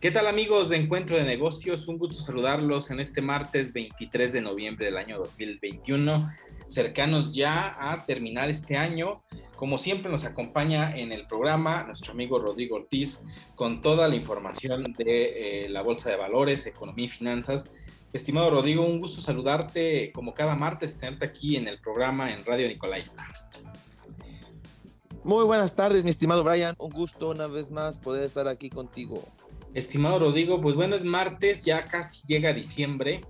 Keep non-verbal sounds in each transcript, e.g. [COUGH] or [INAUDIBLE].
¿Qué tal amigos de Encuentro de Negocios? Un gusto saludarlos en este martes 23 de noviembre del año 2021, cercanos ya a terminar este año. Como siempre nos acompaña en el programa nuestro amigo Rodrigo Ortiz con toda la información de eh, la Bolsa de Valores, Economía y Finanzas. Estimado Rodrigo, un gusto saludarte como cada martes, tenerte aquí en el programa en Radio Nicolai. Muy buenas tardes, mi estimado Brian. Un gusto una vez más poder estar aquí contigo. Estimado Rodrigo, pues bueno, es martes, ya casi llega diciembre.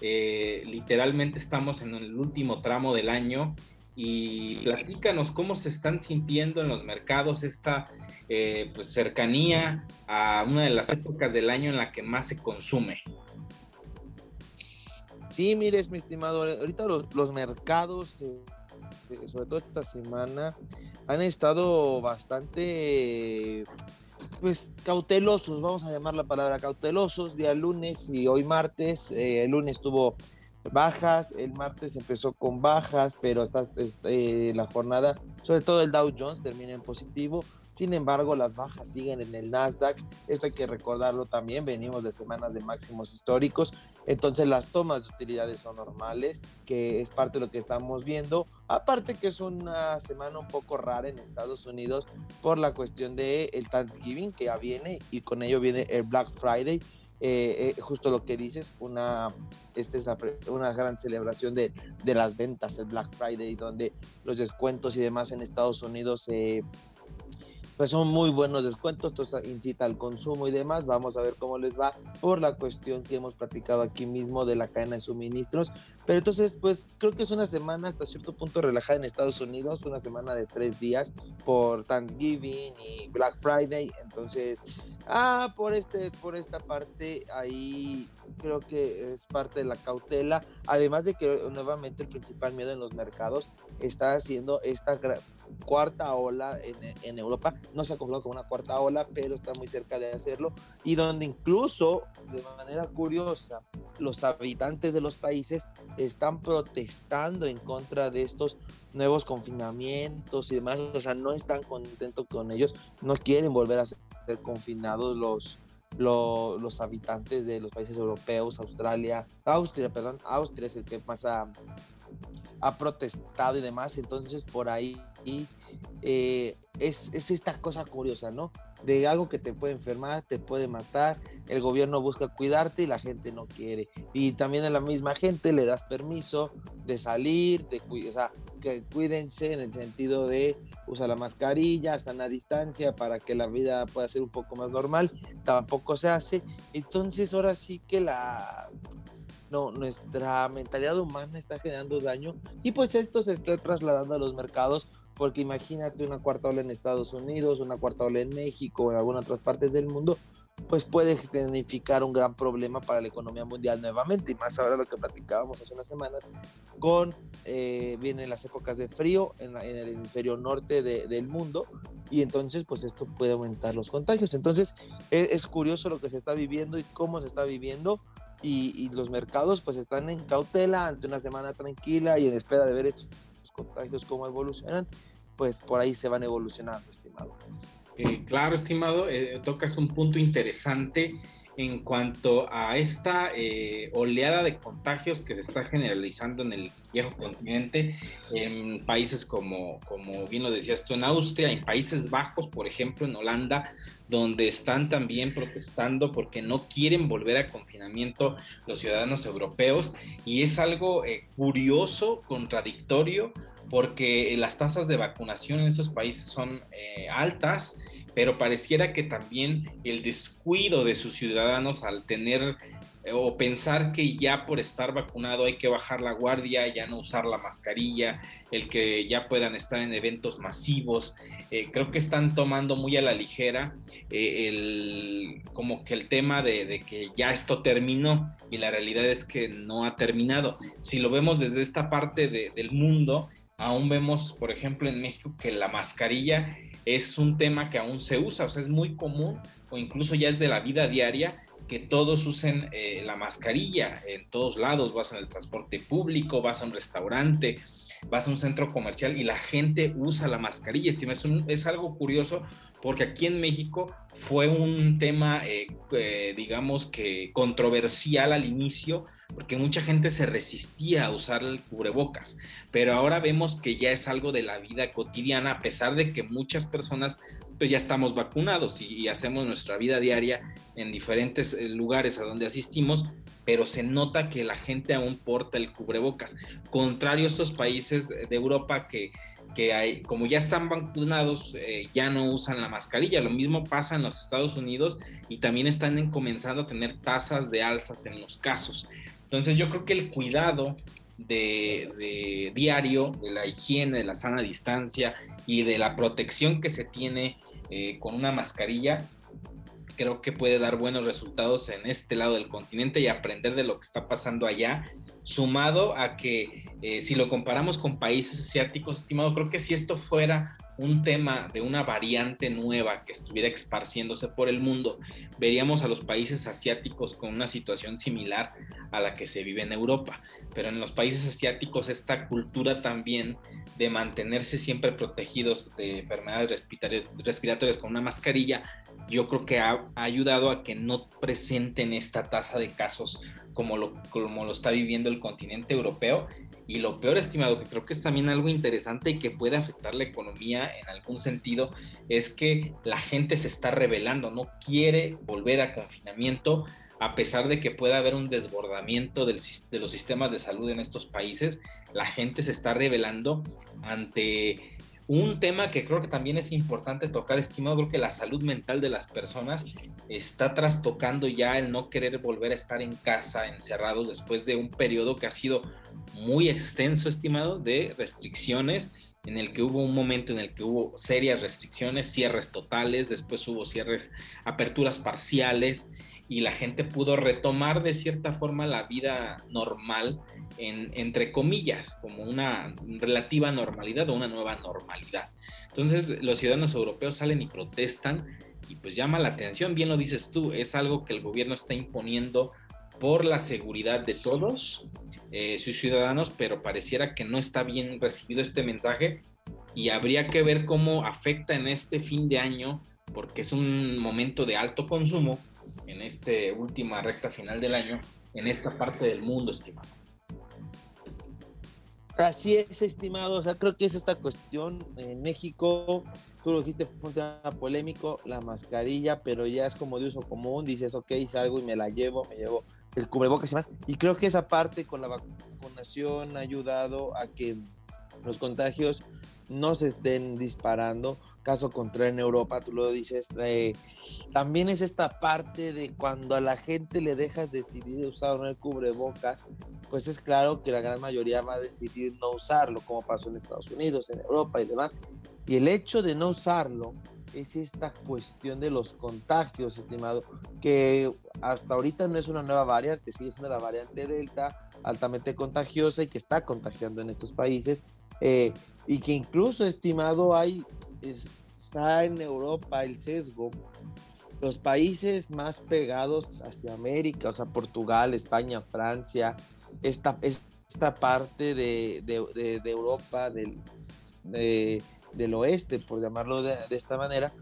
Eh, literalmente estamos en el último tramo del año y platícanos cómo se están sintiendo en los mercados esta eh, pues, cercanía a una de las épocas del año en la que más se consume. Sí, mires, mi estimado, ahorita los, mercados, eh, sobre todo esta semana, han estado bastante pues cautelosos, vamos a llamar la palabra cautelosos, día lunes y hoy martes. Eh, el lunes tuvo bajas, el martes empezó con bajas, pero hasta este, la jornada, sobre todo el Dow Jones, termina en positivo. Sin embargo, las bajas siguen en el Nasdaq. Esto hay que recordarlo también. Venimos de semanas de máximos históricos. Entonces, las tomas de utilidades son normales, que es parte de lo que estamos viendo. Aparte que es una semana un poco rara en Estados Unidos por la cuestión del el Thanksgiving que ya viene y con ello viene el Black Friday. Eh, eh, justo lo que dices, una, esta es una gran celebración de, de, las ventas, el Black Friday, donde los descuentos y demás en Estados Unidos se pues son muy buenos descuentos, esto incita al consumo y demás. Vamos a ver cómo les va por la cuestión que hemos platicado aquí mismo de la cadena de suministros. Pero entonces, pues creo que es una semana hasta cierto punto relajada en Estados Unidos, una semana de tres días por Thanksgiving y Black Friday. Entonces, ah, por, este, por esta parte ahí creo que es parte de la cautela. Además de que nuevamente el principal miedo en los mercados está haciendo esta cuarta ola en, Europa. No se ha confirmado con una cuarta ola, pero está muy cerca de hacerlo. Y donde incluso, de manera curiosa, los habitantes de los países están protestando en contra de estos nuevos confinamientos y demás. O sea, no están contentos con ellos, no quieren volver a ser confinados los, los, habitantes de los países europeos, Australia, Austria, perdón, Austria es el que más ha, ha protestado y demás, entonces por ahí eh, es, es, esta cosa curiosa, ¿no? De algo que te puede enfermar, te puede matar, el gobierno busca cuidarte y la gente no quiere. Y también a la misma gente le das permiso de salir, de o que cuídense en el sentido de usar la mascarilla, sana distancia para que la vida pueda ser un poco más normal. Tampoco se hace. Entonces ahora sí que la no, nuestra mentalidad humana está generando daño y pues esto se está trasladando a los mercados porque imagínate una cuarta ola en Estados Unidos, una cuarta ola en México o en algunas otras partes del mundo, pues puede significar un gran problema para la economía mundial nuevamente, y más ahora lo que platicábamos hace unas semanas, con, eh, vienen las épocas de frío en, el hemisferio norte del mundo, y entonces pues esto puede aumentar los contagios. Entonces es, es curioso lo que se está viviendo y cómo se está viviendo, y, los mercados pues están en cautela ante una semana tranquila y en espera de ver estos contagios cómo evolucionan, pues por ahí se van evolucionando, estimado. Eh, claro, estimado, eh, tocas un punto interesante en cuanto a esta eh, oleada de contagios que se está generalizando en el viejo continente, en países como, como bien lo decías tú, en Austria, en Países Bajos, por ejemplo, en Holanda, donde están también protestando porque no quieren volver a confinamiento los ciudadanos europeos. Y es algo eh, curioso, contradictorio, porque las tasas de vacunación en esos países son eh, altas, pero pareciera que también el descuido de sus ciudadanos al tener o pensar que ya por estar vacunado hay que bajar la guardia, ya no usar la mascarilla, el que ya puedan estar en eventos masivos. Eh, creo que están tomando muy a la ligera eh, el, como que el tema de, que ya esto terminó y la realidad es que no ha terminado. Si lo vemos desde esta parte del mundo, aún vemos, por ejemplo, en México que la mascarilla es un tema que aún se usa, o sea, es muy común o incluso ya es de la vida diaria que todos usen eh, la mascarilla en todos lados, vas en el transporte público, vas a un restaurante, vas a un centro comercial y la gente usa la mascarilla. Es, es algo curioso porque aquí en México fue un tema, eh, eh, digamos que controversial al inicio, porque mucha gente se resistía a usar el cubrebocas, pero ahora vemos que ya es algo de la vida cotidiana, a pesar de que muchas personas pues ya estamos vacunados y, hacemos nuestra vida diaria en diferentes eh, lugares a donde asistimos, pero se nota que la gente aún porta el cubrebocas, contrario a estos países de Europa que que hay, como ya están vacunados, eh, ya no usan la mascarilla. Lo mismo pasa en los Estados Unidos y también están comenzando a tener tasas de alzas en los casos. Entonces yo creo que el cuidado de, diario, de la higiene, de la sana distancia y de la protección que se tiene eh, con una mascarilla, creo que puede dar buenos resultados en este lado del continente y aprender de lo que está pasando allá sumado a que eh, si lo comparamos con países asiáticos, estimado, creo que si esto fuera un tema de una variante nueva que estuviera esparciéndose por el mundo, veríamos a los países asiáticos con una situación similar a la que se vive en Europa. Pero en los países asiáticos esta cultura también de mantenerse siempre protegidos de enfermedades respiratorias con una mascarilla, yo creo que ha, ayudado a que no presenten esta tasa de casos como lo, como lo está viviendo el continente europeo. Y lo peor, estimado, que creo que es también algo interesante y que puede afectar la economía en algún sentido, es que la gente se está rebelando, no quiere volver a confinamiento, a pesar de que pueda haber un desbordamiento del, de los sistemas de salud en estos países, la gente se está rebelando ante un tema que creo que también es importante tocar, estimado, creo que la salud mental de las personas está trastocando ya el no querer volver a estar en casa encerrados después de un periodo que ha sido muy extenso, estimado, de restricciones, en el que hubo un momento en el que hubo serias restricciones, cierres totales, después hubo cierres, aperturas parciales y la gente pudo retomar de cierta forma la vida normal entre comillas, como una relativa normalidad o una nueva normalidad. Entonces los ciudadanos europeos salen y protestan y pues llama la atención, bien lo dices tú, es algo que el gobierno está imponiendo por la seguridad de todos eh, sus ciudadanos, pero pareciera que no está bien recibido este mensaje y habría que ver cómo afecta en este fin de año, porque es un momento de alto consumo en esta última recta final del año, en esta parte del mundo, estimado. Así es, estimado. O sea, creo que es esta cuestión en México. Tú lo dijiste, fue un tema polémico, la mascarilla, pero ya es como de uso común. Dices, ok, salgo y me la llevo, me llevo el cubrebocas y más. Y creo que esa parte con la vacunación ha ayudado a que los contagios no se estén disparando. Caso contrario en Europa, tú lo dices, también es esta parte de cuando a la gente le dejas decidir usar o no el cubrebocas, pues es claro que la gran mayoría va a decidir no usarlo, como pasó en Estados Unidos, en Europa y demás. Y el hecho de no usarlo es esta cuestión de los contagios, estimado, que hasta ahorita no es una nueva variante, sigue siendo la variante Delta, altamente contagiosa y que está contagiando en estos países eh, y que incluso, estimado, hay, está en Europa el sesgo. Los países más pegados hacia América, o sea, Portugal, España, Francia, esta, esta parte de, de, de, Europa, del, del oeste, por llamarlo de, esta manera,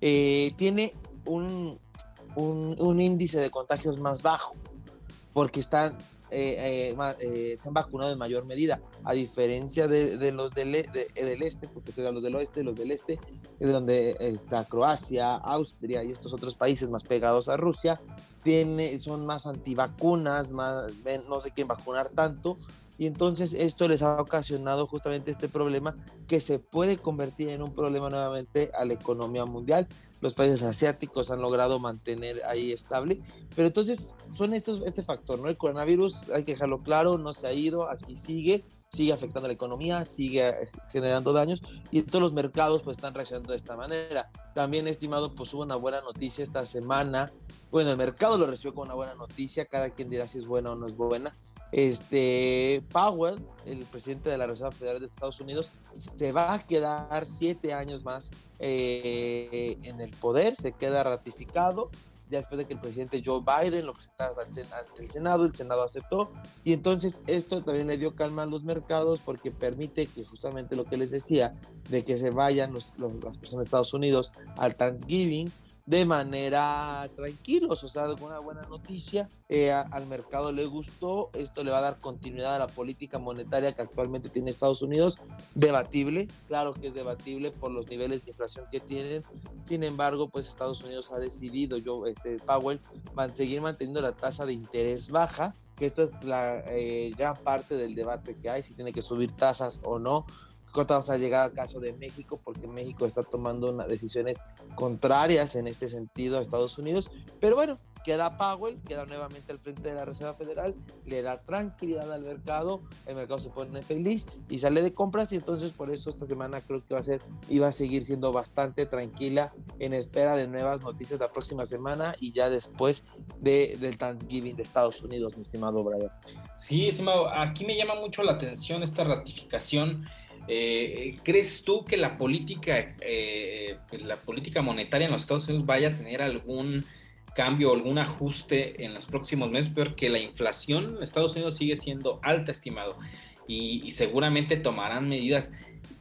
eh, tiene un, un, índice de contagios más bajo, porque están eh, eh, eh, se han vacunado en mayor medida, a diferencia de, los del, e, del este, porque son los del oeste, los del este, es donde está Croacia, Austria y estos otros países más pegados a Rusia, tiene, son más antivacunas, más, no sé quién vacunar tanto, y entonces esto les ha ocasionado justamente este problema que se puede convertir en un problema nuevamente a la economía mundial. Los países asiáticos han logrado mantener ahí estable, pero entonces son estos, este factor, ¿no? El coronavirus, hay que dejarlo claro, no se ha ido, aquí sigue, sigue afectando la economía, sigue generando daños y todos los mercados pues están reaccionando de esta manera. También, estimado, pues hubo una buena noticia esta semana. Bueno, el mercado lo recibió como una buena noticia, cada quien dirá si es buena o no es buena este, Powell, el presidente de la Reserva Federal de Estados Unidos, se va a quedar siete años más eh, en el poder, se queda ratificado. ya después de que el presidente Joe Biden lo presentara ante el Senado, el Senado aceptó y entonces esto también le dio calma a los mercados porque permite que justamente lo que les decía, de que se vayan las personas de Estados Unidos al Thanksgiving, de manera tranquilos, o sea, alguna buena noticia. Eh, al mercado le gustó, esto le va a dar continuidad a la política monetaria que actualmente tiene Estados Unidos, debatible, claro que es debatible por los niveles de inflación que tienen, sin embargo, pues Estados Unidos ha decidido, yo, este, Powell, seguir manteniendo la tasa de interés baja, que esto es la eh, gran parte del debate que hay, si tiene que subir tasas o no, vamos a llegar al caso de México, porque México está tomando decisiones contrarias en este sentido a Estados Unidos. Pero bueno, queda Powell, queda nuevamente al frente de la Reserva Federal, le da tranquilidad al mercado, el mercado se pone feliz y sale de compras y entonces por eso esta semana creo que va a ser iba a seguir siendo bastante tranquila en espera de nuevas noticias la próxima semana y ya después de, del Thanksgiving de Estados Unidos, mi estimado Brian. Sí, estimado, aquí me llama mucho la atención esta ratificación eh, ¿Crees tú que la política, eh, la política monetaria en los Estados Unidos vaya a tener algún cambio algún ajuste en los próximos meses? Porque la inflación en Estados Unidos sigue siendo alta, estimado, y, seguramente tomarán medidas.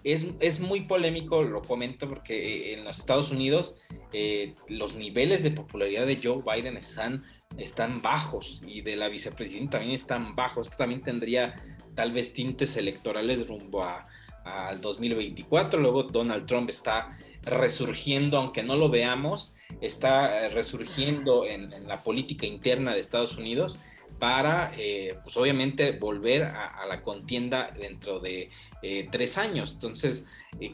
Es, es, muy polémico, lo comento, porque eh, en los Estados Unidos los niveles de popularidad de Joe Biden están, están bajos y de la vicepresidenta también están bajos. Esto también tendría tal vez tintes electorales rumbo a, al 2024. Luego Donald Trump está resurgiendo, aunque no lo veamos, está eh, resurgiendo en, la política interna de Estados Unidos para, eh, pues obviamente, volver a, la contienda dentro de eh, tres años. Entonces,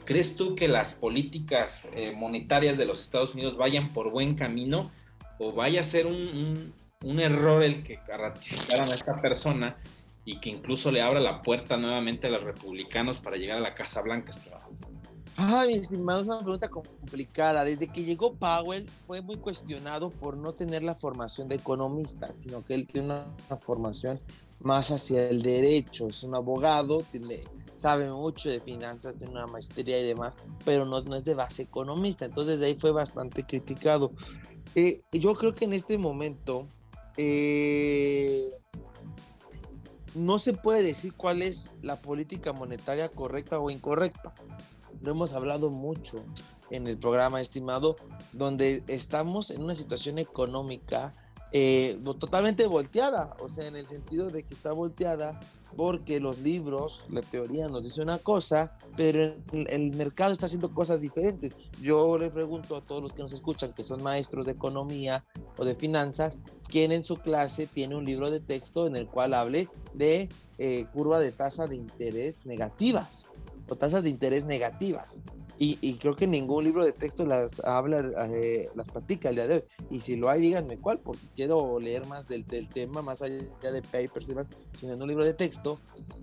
¿crees tú que las políticas monetarias de los Estados Unidos vayan por buen camino o vaya a ser un, un error el que ratificaran a esta persona y que incluso le abra la puerta nuevamente a los republicanos para llegar a la Casa Blanca, estimado? Ay, estimado, es una pregunta complicada. Desde que llegó Powell fue muy cuestionado por no tener la formación de economista, sino que él tiene una, formación más hacia el derecho. Es un abogado, tiene, sabe mucho de finanzas, tiene una maestría y demás, pero no, no es de base economista. Entonces de ahí fue bastante criticado. Eh, yo creo que en este momento eh, no se puede decir cuál es la política monetaria correcta o incorrecta. Lo hemos hablado mucho en el programa estimado, donde estamos en una situación económica eh, totalmente volteada, o sea, en el sentido de que está volteada porque los libros, la teoría nos dice una cosa, pero el, mercado está haciendo cosas diferentes. Yo le pregunto a todos los que nos escuchan, que son maestros de economía o de finanzas, quién en su clase tiene un libro de texto en el cual hable de eh, curva de tasa de interés negativas o tasas de interés negativas. Y, creo que ningún libro de texto las habla, eh, las practica el día de hoy. Y si lo hay, díganme cuál, porque quiero leer más del, tema, más allá de papers y demás, sino en un libro de texto.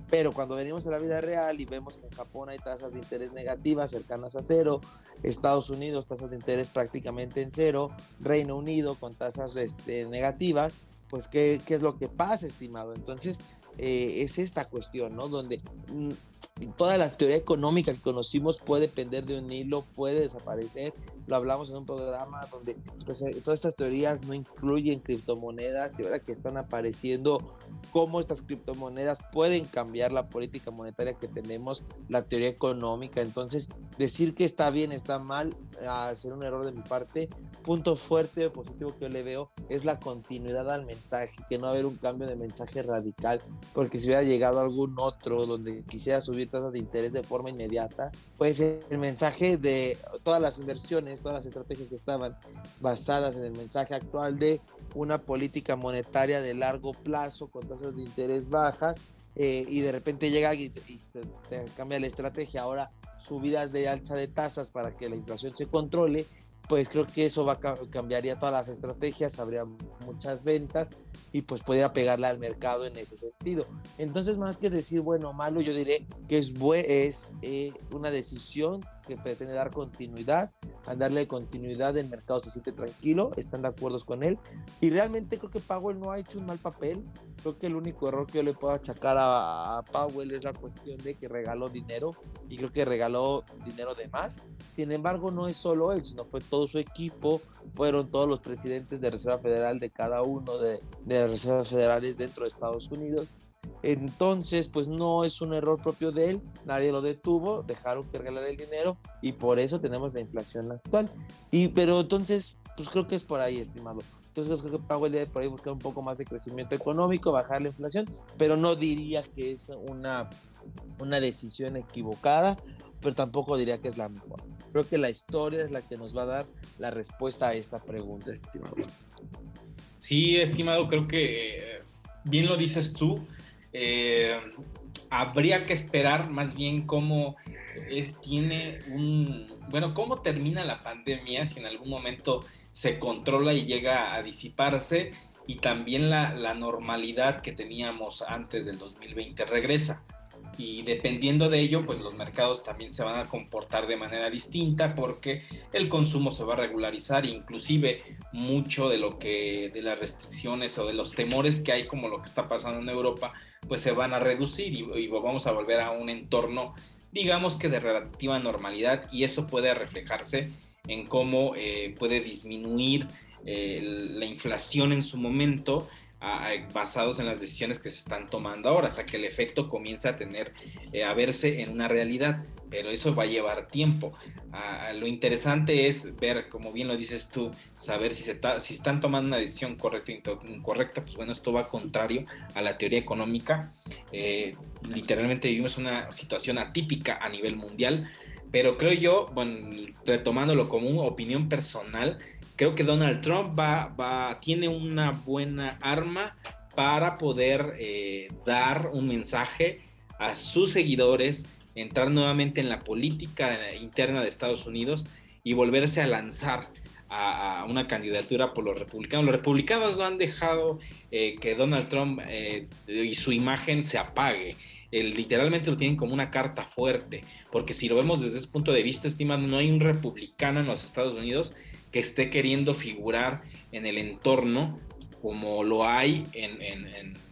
Pero cuando venimos a la vida real y vemos que en Japón hay tasas de interés negativas cercanas a cero, Estados Unidos tasas de interés prácticamente en cero, Reino Unido con tasas este, negativas, pues ¿qué, ¿qué, es lo que pasa, estimado? Entonces, eh, es esta cuestión, ¿no? Donde mm, toda la teoría económica que conocimos puede depender de un hilo, puede desaparecer. Lo hablamos en un programa donde pues, eh, todas estas teorías no incluyen criptomonedas y ahora que están apareciendo cómo estas criptomonedas pueden cambiar la política monetaria que tenemos, la teoría económica. Entonces, decir que está bien, está mal, a ser un error de mi parte. Punto fuerte o positivo que yo le veo es la continuidad al mensaje, que no va a haber un cambio de mensaje radical, porque si hubiera llegado algún otro donde quisiera subir tasas de interés de forma inmediata, pues el mensaje de todas las inversiones, todas las estrategias que estaban basadas en el mensaje actual de una política monetaria de largo plazo con tasas de interés bajas, eh, y de repente llega y, cambia la estrategia. Ahora subidas de alza de tasas para que la inflación se controle, pues creo que eso va a cambiaría todas las estrategias, habría muchas ventas y pues podría pegarle al mercado en ese sentido. Entonces, más que decir bueno o malo, yo diré que es, es eh, una decisión que pretende dar continuidad a darle continuidad, el mercado se siente tranquilo, están de acuerdo con él. Y realmente creo que Powell no ha hecho un mal papel, creo que el único error que yo le puedo achacar a, Powell es la cuestión de que regaló dinero y creo que regaló dinero de más, sin embargo no es solo él, sino fue todo su equipo, fueron todos los presidentes de Reserva Federal de cada uno de, de las reservas federales dentro de Estados Unidos entonces, pues no es un error propio de él, nadie lo detuvo, dejaron que regalar el dinero y por eso tenemos la inflación actual. Y, pero entonces, pues creo que es por ahí, estimado. Entonces creo que Powell debe por ahí buscar un poco más de crecimiento económico, bajar la inflación, pero no diría que es una, una decisión equivocada, pero tampoco diría que es la mejor. Creo que la historia es la que nos va a dar la respuesta a esta pregunta, estimado. Sí, estimado, creo que eh, bien lo dices tú. Eh, habría que esperar más bien cómo eh, tiene un, bueno, cómo termina la pandemia, si en algún momento se controla y llega a disiparse, y también la, la normalidad que teníamos antes del 2020 regresa y dependiendo de ello, pues los mercados también se van a comportar de manera distinta porque el consumo se va a regularizar, inclusive mucho de lo que de las restricciones o de los temores que hay como lo que está pasando en Europa, pues se van a reducir y, vamos a volver a un entorno digamos que de relativa normalidad y eso puede reflejarse en cómo eh, puede disminuir eh, la inflación en su momento basados en las decisiones que se están tomando ahora, o sea que el efecto comienza a tener, eh, a verse en una realidad, pero eso va a llevar tiempo. lo interesante es ver, como bien lo dices tú, saber si, se si están tomando una decisión correcta o incorrecta, pues bueno, esto va contrario a la teoría económica. Eh, literalmente vivimos una situación atípica a nivel mundial, pero creo yo, bueno, retomándolo como una opinión personal, creo que Donald Trump va, va, tiene una buena arma para poder eh, dar un mensaje a sus seguidores, entrar nuevamente en la política interna de Estados Unidos y volverse a lanzar a, una candidatura por los republicanos. Los republicanos no han dejado eh, que Donald Trump eh, y su imagen se apague. literalmente lo tienen como una carta fuerte, porque si lo vemos desde ese punto de vista, estimado, no hay un republicano en los Estados Unidos que esté queriendo figurar en el entorno como lo hay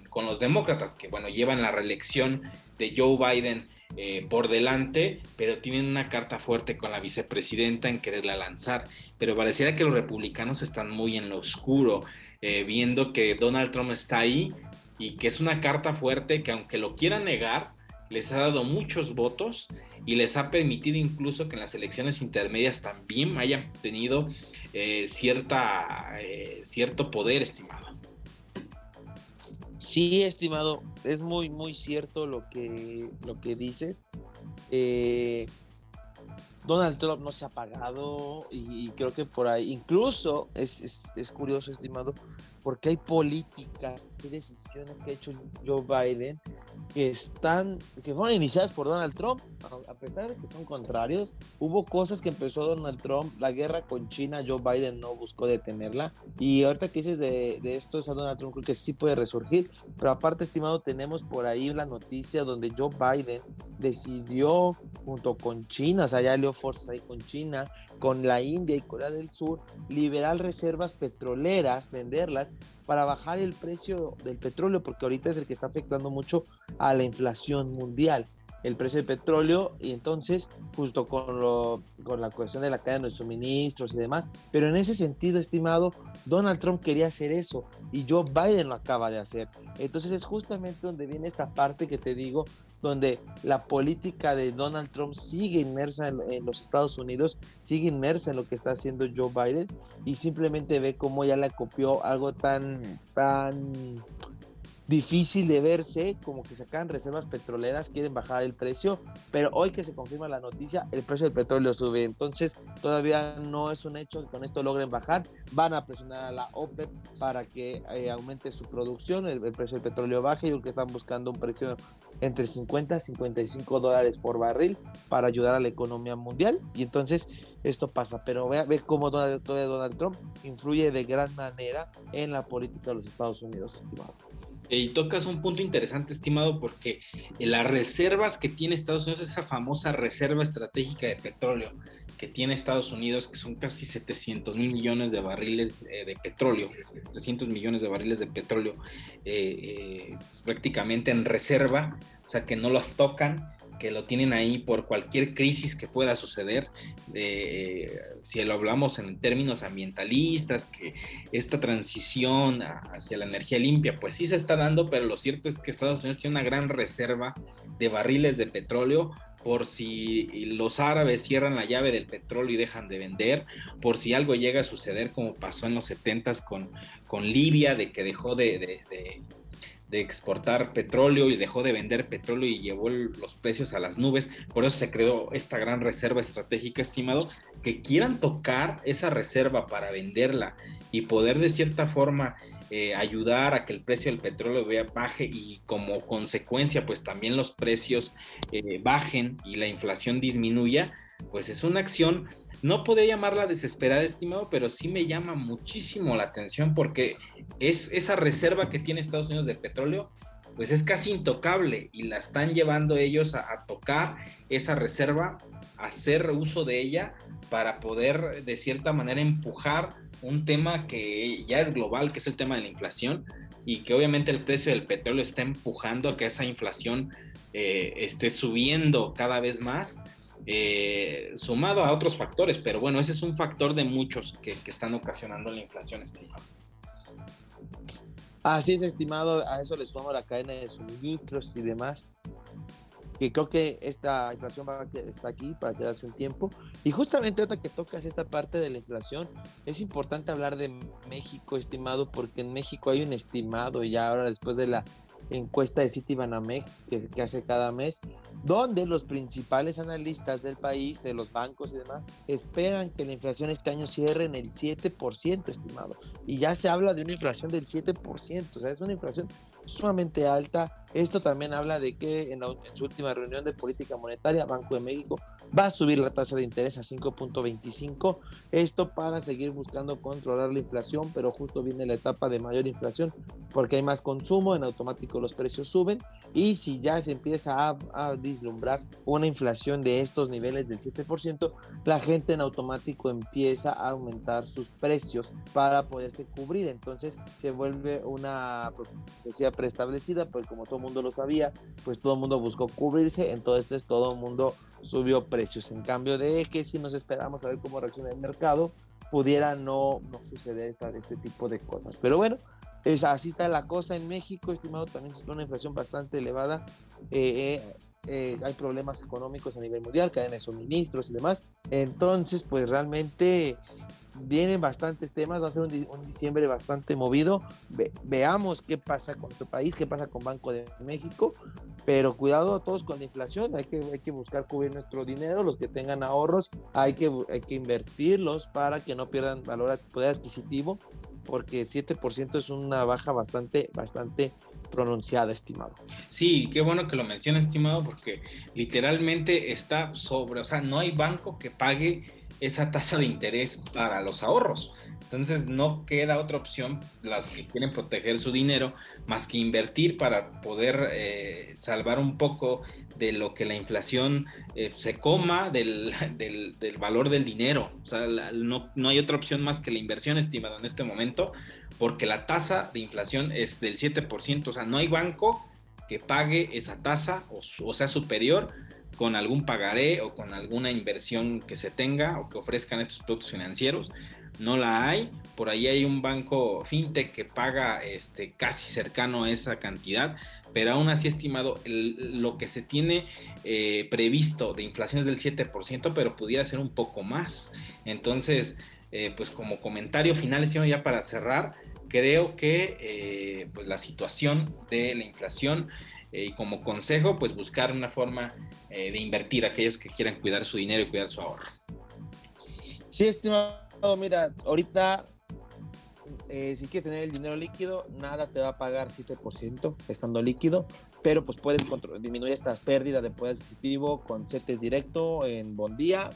con los demócratas, que bueno, llevan la reelección de Joe Biden eh, por delante, pero tienen una carta fuerte con la vicepresidenta en quererla lanzar. Pero pareciera que los republicanos están muy en lo oscuro, eh, viendo que Donald Trump está ahí y que es una carta fuerte que aunque lo quieran negar, les ha dado muchos votos y les ha permitido incluso que en las elecciones intermedias también hayan tenido eh, cierta, eh, cierto poder, estimado. Sí, estimado, es muy, muy cierto lo que, lo que dices. Eh, Donald Trump no se ha pagado y, creo que por ahí, incluso es, es, es curioso, estimado, porque hay políticas, decisiones que ha hecho Joe Biden que están, que fueron iniciadas por Donald Trump, a pesar de que son contrarios, hubo cosas que empezó Donald Trump, la guerra con China, Joe Biden no buscó detenerla, y ahorita que dices de, de esto, a Donald Trump creo que sí puede resurgir, pero aparte, estimado, tenemos por ahí la noticia donde Joe Biden decidió, junto con China, o sea, ya leo fuerzas ahí con China, con la India y Corea del Sur, liberar reservas petroleras, venderlas, para bajar el precio del petróleo, porque ahorita es el que está afectando mucho a la inflación mundial el precio del petróleo y entonces justo con, lo, con la cuestión de la cadena de suministros y demás. Pero en ese sentido, estimado, Donald Trump quería hacer eso y Joe Biden lo acaba de hacer. Entonces es justamente donde viene esta parte que te digo, donde la política de Donald Trump sigue inmersa en, los Estados Unidos, sigue inmersa en lo que está haciendo Joe Biden y simplemente ve cómo ya le copió algo tan, tan difícil de verse, como que sacan reservas petroleras, quieren bajar el precio, pero hoy que se confirma la noticia, el precio del petróleo sube, entonces todavía no es un hecho que con esto logren bajar, van a presionar a la OPEP para que eh, aumente su producción, el, precio del petróleo baje, yo creo que están buscando un precio entre 50 y 55 dólares por barril para ayudar a la economía mundial, y entonces esto pasa, pero ve, ve cómo Donald, Donald Trump influye de gran manera en la política de los Estados Unidos, estimado. Y tocas un punto interesante, estimado, porque las reservas que tiene Estados Unidos, esa famosa reserva estratégica de petróleo que tiene Estados Unidos, que son casi 700 mil millones de barriles eh, de petróleo, 300 millones de barriles de petróleo eh, eh, prácticamente en reserva, o sea que no las tocan que lo tienen ahí por cualquier crisis que pueda suceder, si lo hablamos en términos ambientalistas, que esta transición hacia la energía limpia, pues sí se está dando, pero lo cierto es que Estados Unidos tiene una gran reserva de barriles de petróleo por si los árabes cierran la llave del petróleo y dejan de vender, por si algo llega a suceder como pasó en los 70 con, con Libia, de que dejó de de exportar petróleo y dejó de vender petróleo y llevó los precios a las nubes. Por eso se creó esta gran reserva estratégica, estimado, que quieran tocar esa reserva para venderla y poder de cierta forma eh, ayudar a que el precio del petróleo baje y como consecuencia pues también los precios eh, bajen y la inflación disminuya, pues es una acción no podría llamarla desesperada, estimado, pero sí me llama muchísimo la atención porque es esa reserva que tiene Estados Unidos de petróleo, pues es casi intocable y la están llevando ellos a, tocar esa reserva, a hacer uso de ella para poder de cierta manera empujar un tema que ya es global, que es el tema de la inflación y que obviamente el precio del petróleo está empujando a que esa inflación eh, esté subiendo cada vez más eh, sumado a otros factores, pero bueno, ese es un factor de muchos que, están ocasionando la inflación, estimado. Así es, estimado, a eso le sumamos la cadena de suministros y demás, que creo que esta inflación va a, está aquí para quedarse un tiempo. Y justamente otra que tocas esta parte de la inflación, es importante hablar de México, estimado, porque en México hay un estimado ya ahora después de la encuesta de Citibanamex que, que hace cada mes, donde los principales analistas del país, de los bancos y demás, esperan que la inflación este año cierre en el 7%, estimado. Y ya se habla de una inflación del 7%, o sea, es una inflación sumamente alta. Esto también habla de que en, en su última reunión de política monetaria, Banco de México va a subir la tasa de interés a 5.25. Esto para seguir buscando controlar la inflación, pero justo viene la etapa de mayor inflación porque hay más consumo, en automático los precios suben y si ya se empieza a, a vislumbrar una inflación de estos niveles del 7%, la gente en automático empieza a aumentar sus precios para poderse cubrir. Entonces se vuelve una necesidad preestablecida, pues como todo el mundo lo sabía, pues todo el mundo buscó cubrirse, entonces todo el mundo subió precios. En cambio de que si nos esperamos a ver cómo reacciona el mercado, pudiera no, no suceder este tipo de cosas. Pero bueno, es, así está la cosa en México, estimado, también es una inflación bastante elevada. Eh, eh, eh, hay problemas económicos a nivel mundial, cadenas de suministros y demás. Entonces, pues realmente vienen bastantes temas, va a ser un, diciembre bastante movido. veamos qué pasa con tu país, qué pasa con Banco de México, pero cuidado a todos con la inflación, hay que, hay que buscar cubrir nuestro dinero, los que tengan ahorros, hay que, hay que invertirlos para que no pierdan valor, poder adquisitivo, porque 7% es una baja bastante, bastante pronunciada, estimado. Sí, qué bueno que lo menciona, estimado, porque literalmente está sobre, o sea, no hay banco que pague esa tasa de interés para los ahorros. Entonces no queda otra opción, las que quieren proteger su dinero, más que invertir para poder eh, salvar un poco de lo que la inflación eh, se coma del, [LAUGHS] valor del dinero. O sea, no, no, hay otra opción más que la inversión, estimado, en este momento, porque la tasa de inflación es del 7%. O sea, no hay banco que pague esa tasa o, o sea superior con algún pagaré o con alguna inversión que se tenga o que ofrezcan estos productos financieros. No la hay. Por ahí hay un banco fintech que paga este, casi cercano a esa cantidad, pero aún así estimado lo que se tiene eh, previsto de inflación es del 7%, pero pudiera ser un poco más. Entonces, eh, pues como comentario final, ya para cerrar, creo que eh, pues la situación de la inflación y como consejo, pues buscar una forma eh, de invertir aquellos que quieran cuidar su dinero y cuidar su ahorro. Sí, estimado, mira, ahorita eh, si quieres tener el dinero líquido, nada te va a pagar 7% estando líquido, pero pues puedes disminuir estas pérdidas de poder adquisitivo con CETES directo en Bondía,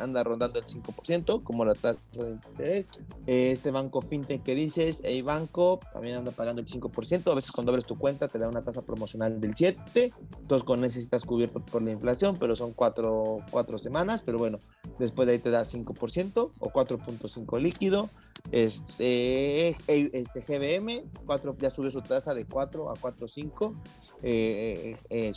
anda rondando el 5%, como la tasa de interés. Este banco fintech que dices, el banco también anda pagando el 5%. A veces cuando abres tu cuenta te da una tasa promocional del 7%. Entonces con necesitas cubierto por la inflación, pero son cuatro, cuatro semanas. Pero bueno, después de ahí te da 5% o 4.5 líquido. Este, este GBM 4, ya sube su tasa de 4 a 4.5. Eh, eh, eh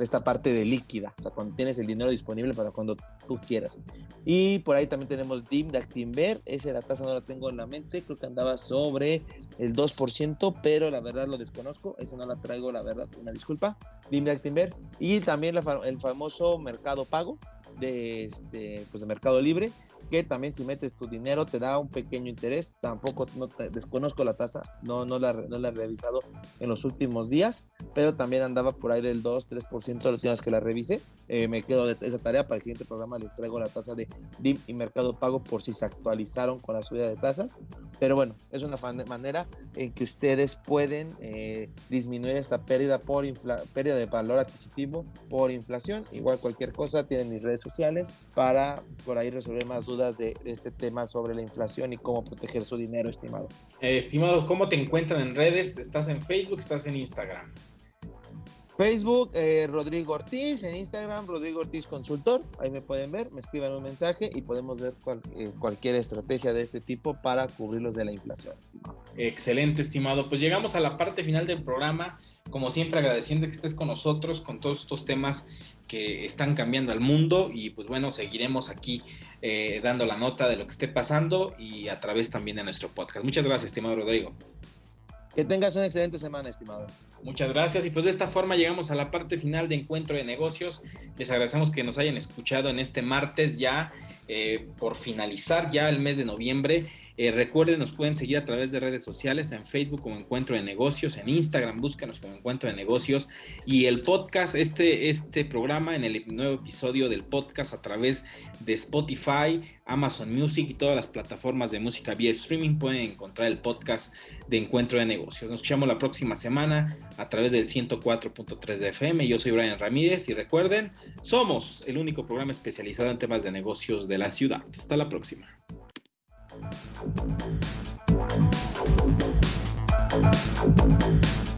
esta parte de líquida, o sea, cuando tienes el dinero disponible para cuando tú quieras. Y por ahí también tenemos DIM de Actinver, esa la tasa no la tengo en la mente, creo que andaba sobre el 2%, pero la verdad lo desconozco, esa no la traigo, la verdad, una disculpa. DIM de Actinver y también el famoso Mercado Pago de, este, pues de Mercado Libre, que también si metes tu dinero te da un pequeño interés. Tampoco no desconozco la tasa, no, no, la, no la he revisado en los últimos días, pero también andaba por ahí del 2-3% los días que la revise. Eh, me quedo de esa tarea para el siguiente programa. Les traigo la tasa de DIM y Mercado Pago por si se actualizaron con la subida de tasas. Pero bueno, es una manera en que ustedes pueden eh, disminuir esta pérdida por pérdida de valor adquisitivo por inflación. Igual cualquier cosa tienen mis redes sociales para por ahí resolver más dudas de, este tema sobre la inflación y cómo proteger su dinero, estimado. Eh, estimado, ¿cómo te encuentran en redes? ¿Estás en Facebook? ¿Estás en Instagram? Facebook, eh, Rodrigo Ortiz, en Instagram, Rodrigo Ortiz Consultor, ahí me pueden ver, me escriban un mensaje y podemos ver eh, cualquier estrategia de este tipo para cubrirlos de la inflación. Excelente, estimado. Pues llegamos a la parte final del programa, como siempre agradeciendo que estés con nosotros con todos estos temas que están cambiando al mundo y pues bueno, seguiremos aquí eh, dando la nota de lo que esté pasando y a través también de nuestro podcast. Muchas gracias, estimado Rodrigo. Que tengas una excelente semana, estimado. Muchas gracias y pues de esta forma llegamos a la parte final de Encuentro de Negocios. Les agradecemos que nos hayan escuchado en este martes ya eh, por finalizar ya el mes de noviembre. Eh, recuerden, nos pueden seguir a través de redes sociales, en Facebook como Encuentro de Negocios, en Instagram búscanos como Encuentro de Negocios y el podcast, este, este programa en el nuevo episodio del podcast a través de Spotify, Amazon Music y todas las plataformas de música vía streaming pueden encontrar el podcast de Encuentro de Negocios. Nos escuchamos la próxima semana a través del 104.3 de FM. Yo soy Brian Ramírez y recuerden, somos el único programa especializado en temas de negocios de la ciudad. Hasta la próxima. Thank you.